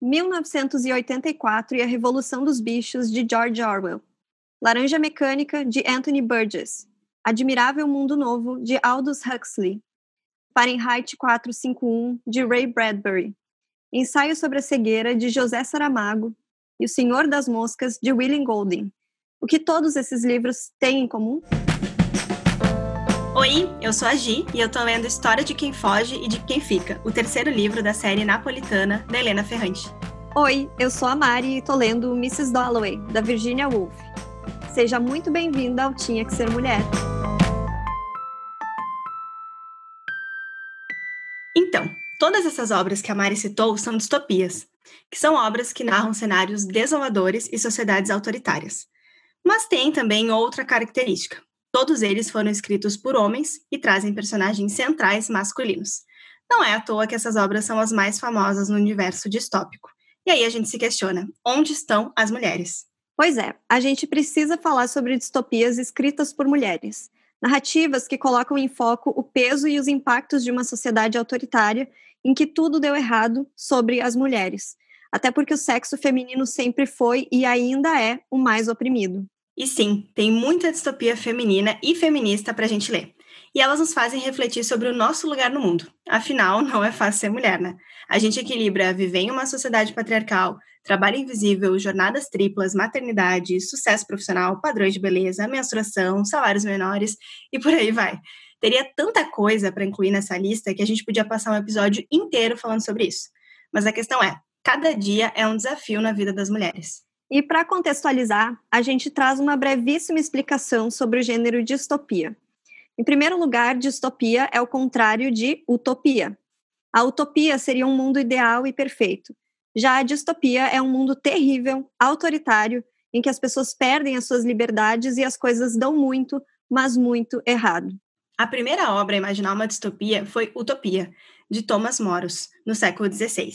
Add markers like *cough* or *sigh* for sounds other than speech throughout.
1984 e a Revolução dos Bichos, de George Orwell. Laranja Mecânica, de Anthony Burgess. Admirável Mundo Novo, de Aldous Huxley. Fahrenheit 451, de Ray Bradbury. Ensaio sobre a Cegueira, de José Saramago. E O Senhor das Moscas, de William Golding. O que todos esses livros têm em comum? Oi, eu sou a Gi e eu tô lendo História de Quem Foge e de Quem Fica, o terceiro livro da série napolitana da Helena Ferrante. Oi, eu sou a Mari e tô lendo Mrs. Dalloway, da Virginia Woolf. Seja muito bem-vinda ao Tinha Que Ser Mulher. Então, todas essas obras que a Mari citou são distopias, que são obras que narram cenários desoladores e sociedades autoritárias. Mas tem também outra característica. Todos eles foram escritos por homens e trazem personagens centrais masculinos. Não é à toa que essas obras são as mais famosas no universo distópico. E aí a gente se questiona: onde estão as mulheres? Pois é, a gente precisa falar sobre distopias escritas por mulheres. Narrativas que colocam em foco o peso e os impactos de uma sociedade autoritária em que tudo deu errado sobre as mulheres. Até porque o sexo feminino sempre foi e ainda é o mais oprimido. E sim, tem muita distopia feminina e feminista para a gente ler. E elas nos fazem refletir sobre o nosso lugar no mundo. Afinal, *laughs* não é fácil ser mulher, né? A gente equilibra viver em uma sociedade patriarcal, trabalho invisível, jornadas triplas, maternidade, sucesso profissional, padrões de beleza, menstruação, salários menores e por aí vai. Teria tanta coisa para incluir nessa lista que a gente podia passar um episódio inteiro falando sobre isso. Mas a questão é: cada dia é um desafio na vida das mulheres. E para contextualizar, a gente traz uma brevíssima explicação sobre o gênero distopia. Em primeiro lugar, distopia é o contrário de utopia. A utopia seria um mundo ideal e perfeito. Já a distopia é um mundo terrível, autoritário, em que as pessoas perdem as suas liberdades e as coisas dão muito, mas muito errado. A primeira obra a imaginar uma distopia foi Utopia, de Thomas Moros, no século XVI.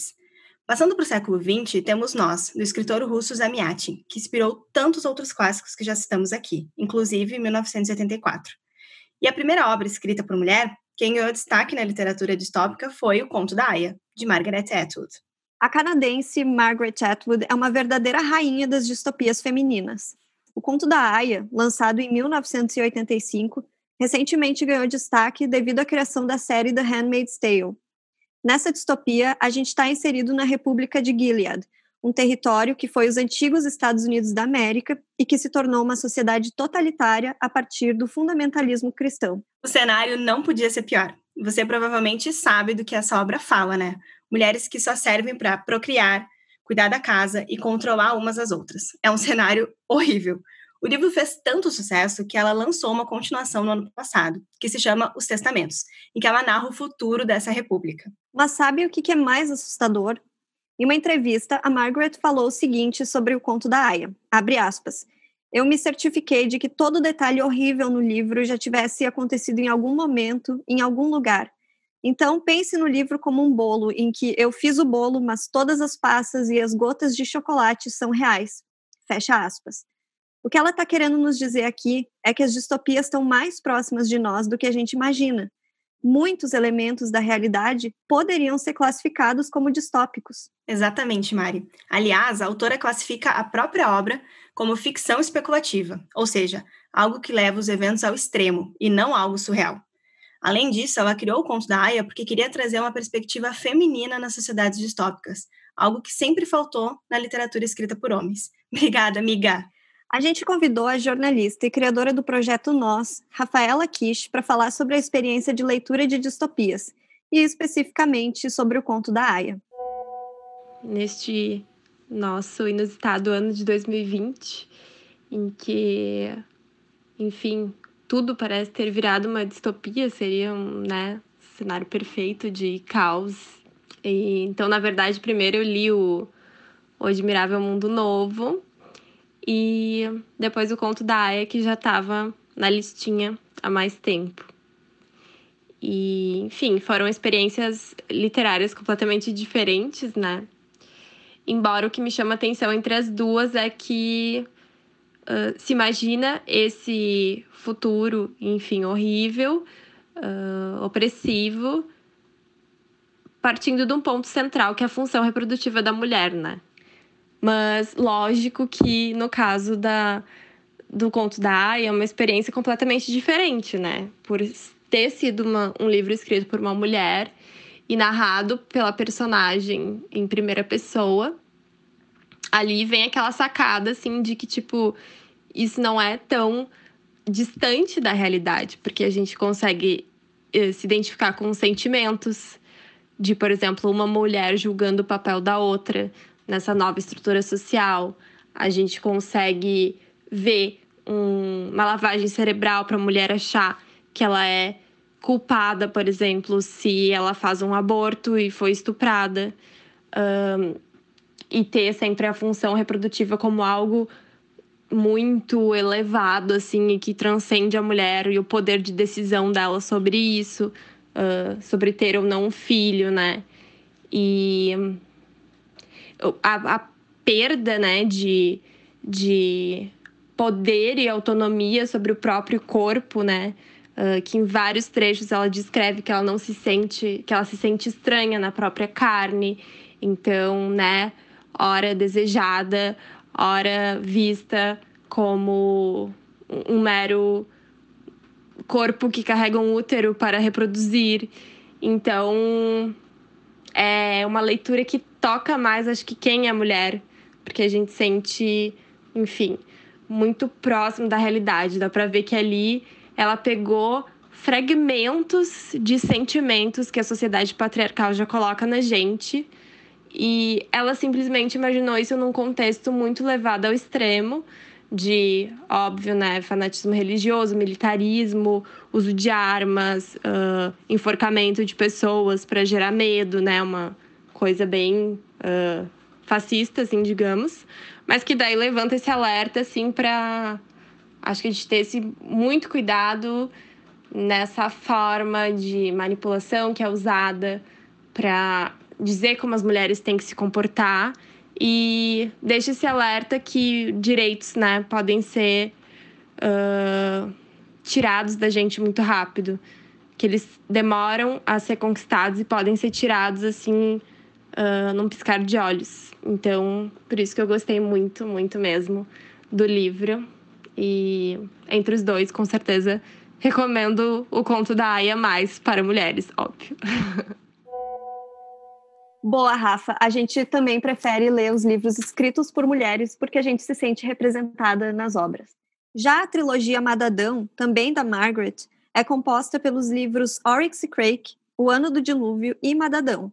Passando para o século XX, temos Nós, do escritor russo Zamiatin, que inspirou tantos outros clássicos que já citamos aqui, inclusive 1984. E a primeira obra escrita por mulher, quem ganhou destaque na literatura distópica foi O Conto da Aya, de Margaret Atwood. A canadense Margaret Atwood é uma verdadeira rainha das distopias femininas. O Conto da Aya, lançado em 1985, recentemente ganhou destaque devido à criação da série The Handmaid's Tale. Nessa distopia, a gente está inserido na República de Gilead, um território que foi os antigos Estados Unidos da América e que se tornou uma sociedade totalitária a partir do fundamentalismo cristão. O cenário não podia ser pior. Você provavelmente sabe do que essa obra fala, né? Mulheres que só servem para procriar, cuidar da casa e controlar umas às outras. É um cenário horrível. O livro fez tanto sucesso que ela lançou uma continuação no ano passado, que se chama Os Testamentos, em que ela narra o futuro dessa república. Mas sabe o que é mais assustador? Em uma entrevista, a Margaret falou o seguinte sobre o conto da Aya, abre aspas, eu me certifiquei de que todo detalhe horrível no livro já tivesse acontecido em algum momento, em algum lugar. Então, pense no livro como um bolo em que eu fiz o bolo, mas todas as passas e as gotas de chocolate são reais. Fecha aspas. O que ela está querendo nos dizer aqui é que as distopias estão mais próximas de nós do que a gente imagina. Muitos elementos da realidade poderiam ser classificados como distópicos. Exatamente, Mari. Aliás, a autora classifica a própria obra como ficção especulativa, ou seja, algo que leva os eventos ao extremo e não algo surreal. Além disso, ela criou o conto da Aya porque queria trazer uma perspectiva feminina nas sociedades distópicas, algo que sempre faltou na literatura escrita por homens. *laughs* Obrigada, amiga! A gente convidou a jornalista e criadora do projeto Nós, Rafaela Kish, para falar sobre a experiência de leitura de distopias, e especificamente sobre o conto da Aya. Neste nosso inusitado ano de 2020, em que, enfim, tudo parece ter virado uma distopia, seria um né, cenário perfeito de caos. E, então, na verdade, primeiro eu li o O Admirável Mundo Novo, e depois o conto da Aya, que já estava na listinha há mais tempo. E, enfim, foram experiências literárias completamente diferentes, né? Embora o que me chama atenção entre as duas é que uh, se imagina esse futuro, enfim, horrível, uh, opressivo, partindo de um ponto central, que é a função reprodutiva da mulher, né? Mas lógico que no caso da, do conto da Aya é uma experiência completamente diferente, né? Por ter sido uma, um livro escrito por uma mulher e narrado pela personagem em primeira pessoa, ali vem aquela sacada, assim, de que, tipo, isso não é tão distante da realidade, porque a gente consegue eh, se identificar com sentimentos de, por exemplo, uma mulher julgando o papel da outra nessa nova estrutura social. A gente consegue ver um, uma lavagem cerebral para a mulher achar que ela é culpada, por exemplo, se ela faz um aborto e foi estuprada. Um, e ter sempre a função reprodutiva como algo muito elevado, assim, e que transcende a mulher e o poder de decisão dela sobre isso, uh, sobre ter ou não um filho, né? E a, a perda, né, de, de poder e autonomia sobre o próprio corpo, né? Uh, que em vários trechos ela descreve que ela não se sente, que ela se sente estranha na própria carne. Então, né, ora desejada, ora vista como um mero corpo que carrega um útero para reproduzir. Então, é uma leitura que toca mais, acho que quem é mulher, porque a gente sente, enfim, muito próximo da realidade. Dá para ver que ali ela pegou fragmentos de sentimentos que a sociedade patriarcal já coloca na gente e ela simplesmente imaginou isso num contexto muito levado ao extremo de, óbvio, né, fanatismo religioso, militarismo, uso de armas, uh, enforcamento de pessoas para gerar medo, né, uma coisa bem uh, fascista, assim, digamos, mas que daí levanta esse alerta, assim, para acho que a gente ter esse muito cuidado nessa forma de manipulação que é usada para dizer como as mulheres têm que se comportar e deixa esse alerta que direitos né, podem ser uh, tirados da gente muito rápido. Que eles demoram a ser conquistados e podem ser tirados assim uh, num piscar de olhos. Então, por isso que eu gostei muito, muito mesmo do livro. E entre os dois, com certeza, recomendo o conto da Aya mais para mulheres, óbvio. *laughs* Boa, Rafa. A gente também prefere ler os livros escritos por mulheres porque a gente se sente representada nas obras. Já a trilogia Madadão, também da Margaret, é composta pelos livros Oryx e Crake, O Ano do Dilúvio e Madadão.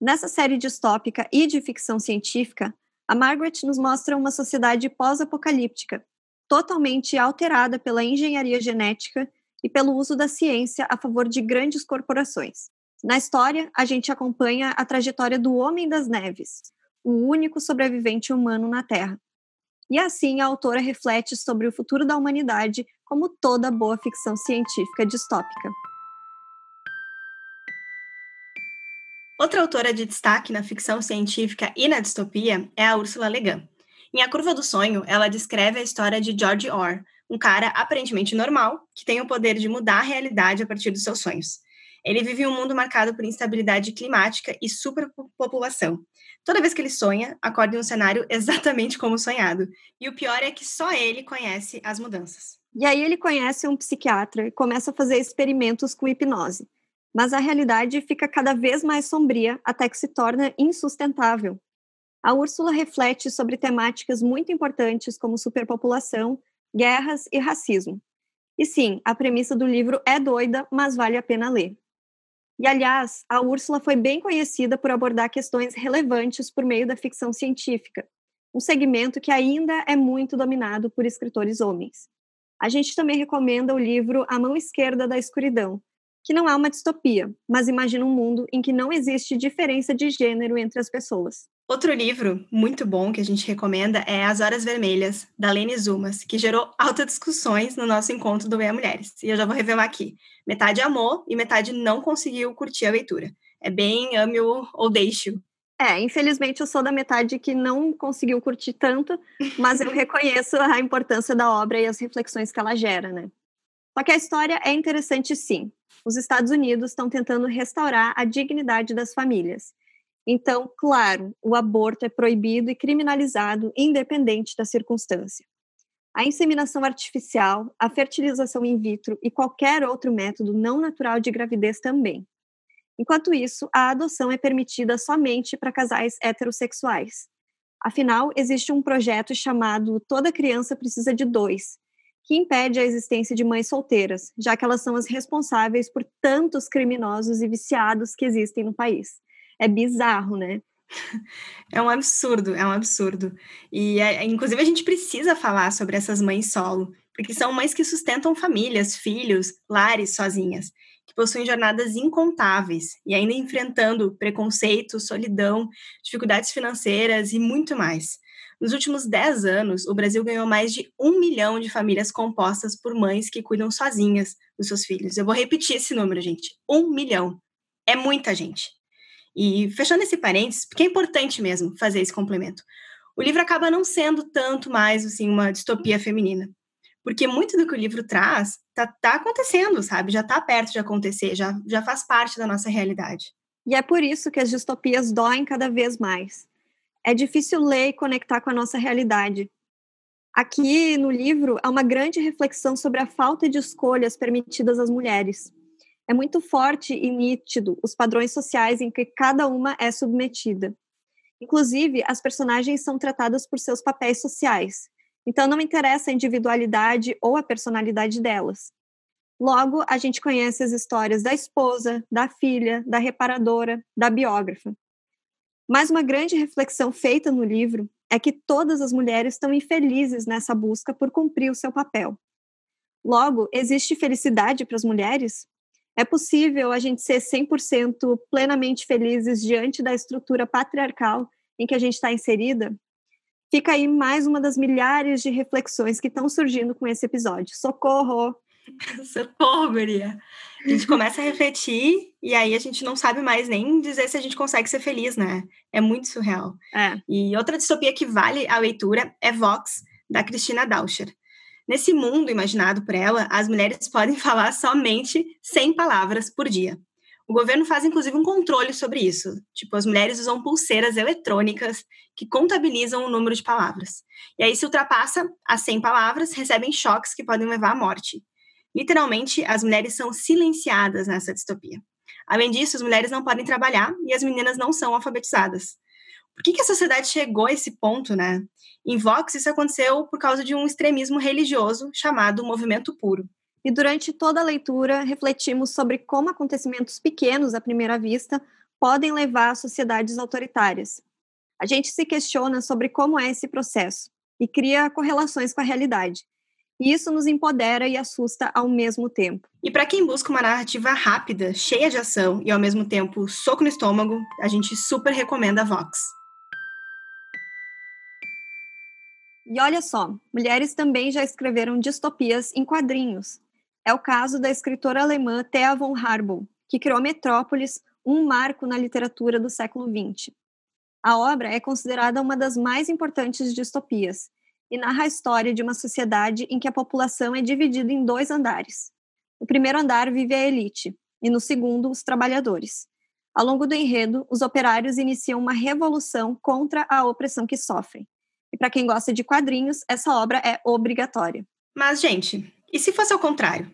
Nessa série distópica e de ficção científica, a Margaret nos mostra uma sociedade pós-apocalíptica, totalmente alterada pela engenharia genética e pelo uso da ciência a favor de grandes corporações. Na história, a gente acompanha a trajetória do Homem das Neves, o único sobrevivente humano na Terra. E assim a autora reflete sobre o futuro da humanidade, como toda boa ficção científica distópica. Outra autora de destaque na ficção científica e na distopia é a Ursula Le Guin. Em A Curva do Sonho, ela descreve a história de George Orr, um cara aparentemente normal que tem o poder de mudar a realidade a partir dos seus sonhos. Ele vive um mundo marcado por instabilidade climática e superpopulação. Toda vez que ele sonha, acorda em um cenário *laughs* exatamente como sonhado. E o pior é que só ele conhece as mudanças. E aí ele conhece um psiquiatra e começa a fazer experimentos com hipnose. Mas a realidade fica cada vez mais sombria até que se torna insustentável. A Úrsula reflete sobre temáticas muito importantes como superpopulação, guerras e racismo. E sim, a premissa do livro é doida, mas vale a pena ler. E, aliás, a Úrsula foi bem conhecida por abordar questões relevantes por meio da ficção científica, um segmento que ainda é muito dominado por escritores homens. A gente também recomenda o livro A Mão Esquerda da Escuridão, que não é uma distopia, mas imagina um mundo em que não existe diferença de gênero entre as pessoas. Outro livro muito bom que a gente recomenda é As Horas Vermelhas, da Lene Zumas, que gerou altas discussões no nosso encontro do Bem Mulheres. E eu já vou revelar aqui. Metade amou e metade não conseguiu curtir a leitura. É bem ame-o ou deixe-o. É, infelizmente eu sou da metade que não conseguiu curtir tanto, mas eu *laughs* reconheço a importância da obra e as reflexões que ela gera, né? Só que a história é interessante sim. Os Estados Unidos estão tentando restaurar a dignidade das famílias. Então, claro, o aborto é proibido e criminalizado, independente da circunstância. A inseminação artificial, a fertilização in vitro e qualquer outro método não natural de gravidez também. Enquanto isso, a adoção é permitida somente para casais heterossexuais. Afinal, existe um projeto chamado Toda Criança Precisa de Dois, que impede a existência de mães solteiras, já que elas são as responsáveis por tantos criminosos e viciados que existem no país. É bizarro, né? É um absurdo, é um absurdo. E, é, inclusive, a gente precisa falar sobre essas mães solo, porque são mães que sustentam famílias, filhos, lares sozinhas, que possuem jornadas incontáveis e ainda enfrentando preconceito, solidão, dificuldades financeiras e muito mais. Nos últimos 10 anos, o Brasil ganhou mais de um milhão de famílias compostas por mães que cuidam sozinhas dos seus filhos. Eu vou repetir esse número, gente: um milhão. É muita gente. E fechando esse parênteses, porque é importante mesmo fazer esse complemento. O livro acaba não sendo tanto mais assim uma distopia feminina, porque muito do que o livro traz tá, tá acontecendo, sabe? Já tá perto de acontecer, já, já faz parte da nossa realidade. E é por isso que as distopias doem cada vez mais é difícil ler e conectar com a nossa realidade. Aqui no livro há uma grande reflexão sobre a falta de escolhas permitidas às mulheres. É muito forte e nítido os padrões sociais em que cada uma é submetida. Inclusive, as personagens são tratadas por seus papéis sociais, então não interessa a individualidade ou a personalidade delas. Logo, a gente conhece as histórias da esposa, da filha, da reparadora, da biógrafa. Mas uma grande reflexão feita no livro é que todas as mulheres estão infelizes nessa busca por cumprir o seu papel. Logo, existe felicidade para as mulheres? É possível a gente ser 100% plenamente felizes diante da estrutura patriarcal em que a gente está inserida? Fica aí mais uma das milhares de reflexões que estão surgindo com esse episódio. Socorro! *laughs* Socorro, Guria. A gente começa a refletir e aí a gente não sabe mais nem dizer se a gente consegue ser feliz, né? É muito surreal. É. E outra distopia que vale a leitura é Vox, da Cristina Dauscher. Nesse mundo imaginado por ela, as mulheres *laughs* podem falar somente 100 palavras por dia. O governo faz inclusive um controle sobre isso. Tipo, as mulheres usam pulseiras eletrônicas que contabilizam o número de palavras. E aí, se ultrapassa as 100 palavras, recebem choques que podem levar à morte. Literalmente, as mulheres são silenciadas nessa distopia. Além disso, as mulheres não podem trabalhar e as meninas não são alfabetizadas. Por que, que a sociedade chegou a esse ponto, né? Em Vox, isso aconteceu por causa de um extremismo religioso chamado Movimento Puro. E durante toda a leitura, refletimos sobre como acontecimentos pequenos à primeira vista podem levar a sociedades autoritárias. A gente se questiona sobre como é esse processo e cria correlações com a realidade. E isso nos empodera e assusta ao mesmo tempo. E para quem busca uma narrativa rápida, cheia de ação e ao mesmo tempo soco no estômago, a gente super recomenda a Vox. E olha só, mulheres também já escreveram distopias em quadrinhos. É o caso da escritora alemã Thea von Harbou, que criou Metrópolis, um marco na literatura do século XX. A obra é considerada uma das mais importantes distopias e narra a história de uma sociedade em que a população é dividida em dois andares. No primeiro andar vive a elite, e no segundo, os trabalhadores. Ao longo do enredo, os operários iniciam uma revolução contra a opressão que sofrem. E para quem gosta de quadrinhos, essa obra é obrigatória. Mas, gente, e se fosse ao contrário?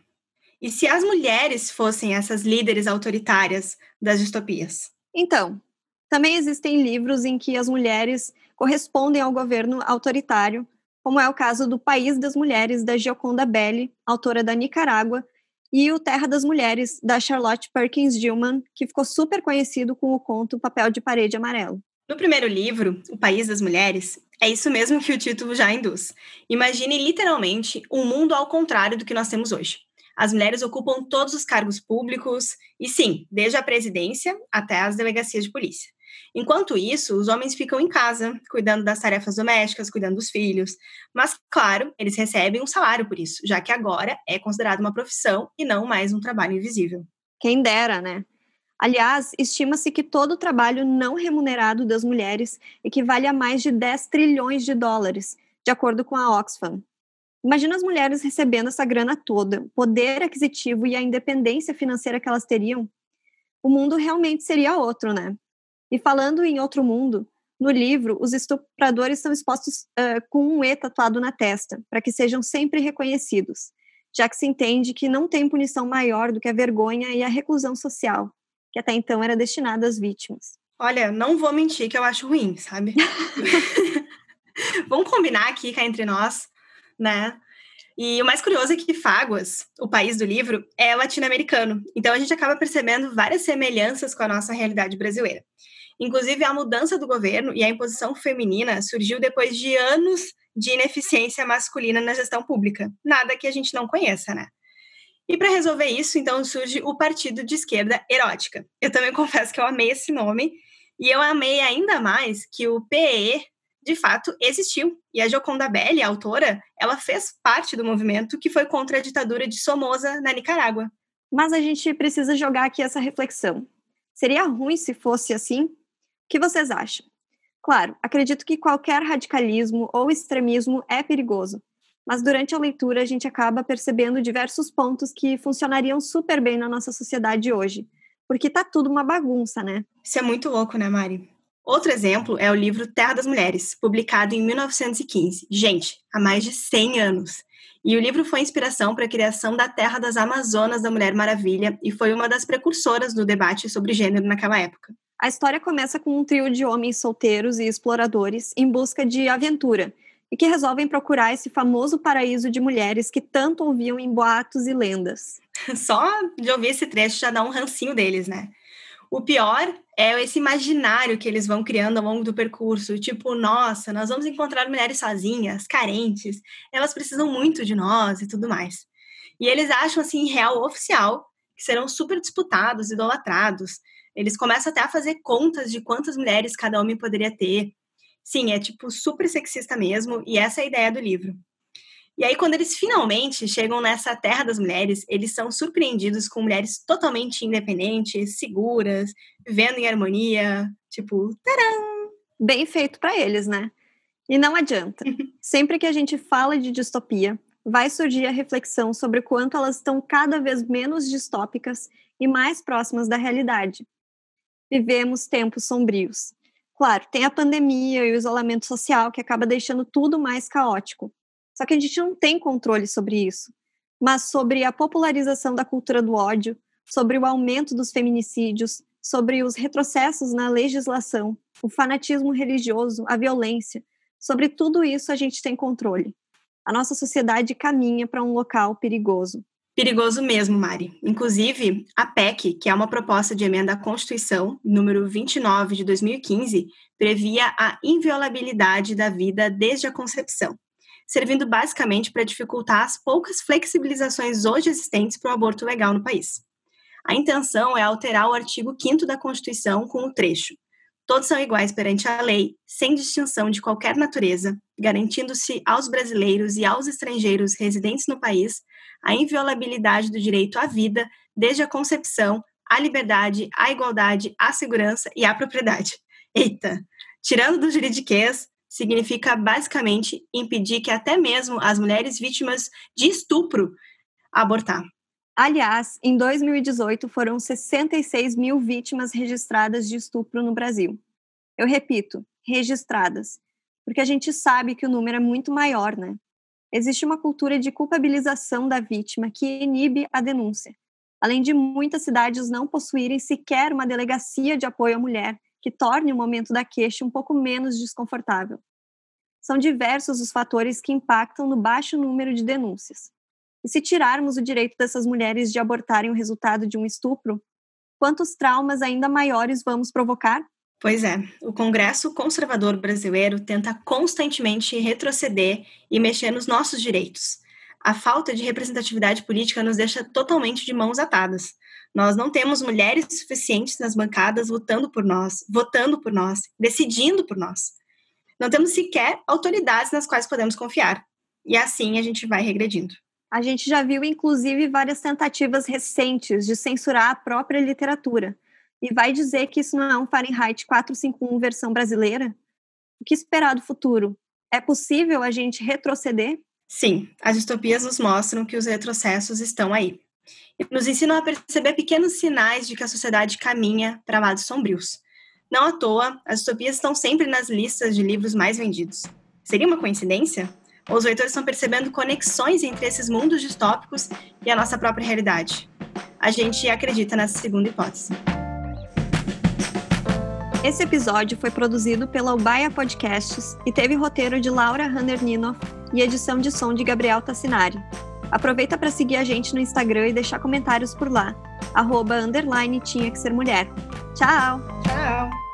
E se as mulheres fossem essas líderes autoritárias das distopias? Então, também existem livros em que as mulheres correspondem ao governo autoritário, como é o caso do País das Mulheres, da Gioconda Belli, autora da Nicarágua, e o Terra das Mulheres, da Charlotte Perkins Gilman, que ficou super conhecido com o conto Papel de Parede Amarelo. No primeiro livro, O País das Mulheres, é isso mesmo que o título já induz. Imagine literalmente um mundo ao contrário do que nós temos hoje. As mulheres ocupam todos os cargos públicos e, sim, desde a presidência até as delegacias de polícia. Enquanto isso, os homens ficam em casa, cuidando das tarefas domésticas, cuidando dos filhos. Mas, claro, eles recebem um salário por isso, já que agora é considerado uma profissão e não mais um trabalho invisível. Quem dera, né? Aliás, estima-se que todo o trabalho não remunerado das mulheres equivale a mais de 10 trilhões de dólares, de acordo com a Oxfam. Imagina as mulheres recebendo essa grana toda, o poder aquisitivo e a independência financeira que elas teriam. O mundo realmente seria outro, né? E falando em outro mundo, no livro, os estupradores são expostos uh, com um E tatuado na testa, para que sejam sempre reconhecidos, já que se entende que não tem punição maior do que a vergonha e a reclusão social, que até então era destinada às vítimas. Olha, não vou mentir que eu acho ruim, sabe? *laughs* *laughs* Vamos combinar aqui cá entre nós, né? E o mais curioso é que Fáguas, o país do livro, é latino-americano. Então a gente acaba percebendo várias semelhanças com a nossa realidade brasileira. Inclusive, a mudança do governo e a imposição feminina surgiu depois de anos de ineficiência masculina na gestão pública. Nada que a gente não conheça, né? E para resolver isso, então surge o Partido de Esquerda Erótica. Eu também *laughs* confesso que eu amei esse nome, e eu amei ainda mais que o PE, de fato, existiu. E a Joconda Belli, a autora, ela fez parte do movimento que foi contra a ditadura de Somoza na Nicarágua. Mas a gente precisa jogar aqui essa reflexão. Seria ruim se fosse assim? O que vocês acham? Claro, acredito que qualquer radicalismo ou extremismo é perigoso, mas durante a leitura a gente acaba percebendo diversos pontos que funcionariam super bem na nossa sociedade hoje, porque tá tudo uma bagunça, né? Isso é muito louco, né, Mari? Outro exemplo é o livro Terra das Mulheres, publicado em 1915. Gente, há mais de 100 anos. E o livro foi inspiração para a criação da Terra das Amazonas da Mulher Maravilha e foi uma das precursoras do debate sobre gênero naquela época. A história começa com um trio de homens solteiros e exploradores em busca de aventura e que resolvem procurar esse famoso paraíso de mulheres que tanto ouviam em boatos e lendas. *laughs* Só de ouvir esse trecho já dá um rancinho deles, né? O pior é esse imaginário que eles vão criando ao longo do percurso, tipo, nossa, nós vamos encontrar mulheres sozinhas, carentes, elas precisam muito de nós e tudo mais. E eles acham assim real oficial que serão super disputados, idolatrados, eles começam até a fazer contas de quantas mulheres cada homem poderia ter. Sim, é tipo super sexista mesmo, e essa é a ideia do livro. E aí, quando eles finalmente chegam nessa terra das mulheres, eles são surpreendidos com mulheres totalmente independentes, seguras, vivendo em harmonia. Tipo, taram! Bem feito para eles, né? E não adianta. *laughs* Sempre que a gente fala de distopia, vai surgir a reflexão sobre o quanto elas estão cada vez menos distópicas e mais próximas da realidade vivemos tempos sombrios. Claro, tem a pandemia e o isolamento social que acaba deixando tudo mais caótico. Só que a gente não tem controle sobre isso. Mas sobre a popularização da cultura do ódio, sobre o aumento dos feminicídios, sobre os retrocessos na legislação, o fanatismo religioso, a violência, sobre tudo isso a gente tem controle. A nossa sociedade caminha para um local perigoso. Perigoso mesmo, Mari. Inclusive, a PEC, que é uma proposta de emenda à Constituição, número 29 de 2015, previa a inviolabilidade da vida desde a concepção, servindo basicamente para dificultar as poucas flexibilizações hoje existentes para o aborto legal no país. A intenção é alterar o artigo 5 da Constituição com o trecho: Todos são iguais perante a lei, sem distinção de qualquer natureza, garantindo-se aos brasileiros e aos estrangeiros residentes no país a inviolabilidade do direito à vida, desde a concepção, à liberdade, à igualdade, à segurança e à propriedade. Eita! Tirando do juridiquês, significa basicamente impedir que até mesmo as mulheres vítimas de estupro abortar. Aliás, em 2018 foram 66 mil vítimas registradas de estupro no Brasil. Eu repito, registradas, porque a gente sabe que o número é muito maior, né? existe uma cultura de culpabilização da vítima que inibe a denúncia, além de muitas cidades não possuírem sequer uma delegacia de apoio à mulher que torne o momento da queixa um pouco menos desconfortável. São diversos os fatores que impactam no baixo número de denúncias. E se tirarmos o direito dessas mulheres de abortarem o resultado de um estupro, quantos traumas ainda maiores vamos provocar? Pois é, o Congresso Conservador Brasileiro tenta constantemente retroceder e mexer nos nossos direitos. A falta de representatividade política nos deixa totalmente de mãos atadas. Nós não temos mulheres suficientes nas bancadas lutando por nós, votando por nós, decidindo por nós. Não temos sequer autoridades nas quais podemos confiar. E assim a gente vai regredindo. A gente já viu, inclusive, várias tentativas recentes de censurar a própria literatura e vai dizer que isso não é um Fahrenheit 451 versão brasileira? O que esperar do futuro? É possível a gente retroceder? Sim, as distopias nos mostram que os retrocessos estão aí. E nos ensinam a perceber pequenos sinais de que a sociedade caminha para lados sombrios. Não à toa, as distopias estão sempre nas listas de livros mais vendidos. Seria uma coincidência? Ou os leitores estão percebendo conexões entre esses mundos distópicos e a nossa própria realidade? A gente acredita nessa segunda hipótese. Esse episódio foi produzido pela Ubaia Podcasts e teve roteiro de Laura Hanner Ninoff e edição de som de Gabriel Tassinari. Aproveita para seguir a gente no Instagram e deixar comentários por lá. Arroba, underline, tinha que ser mulher. Tchau! Tchau!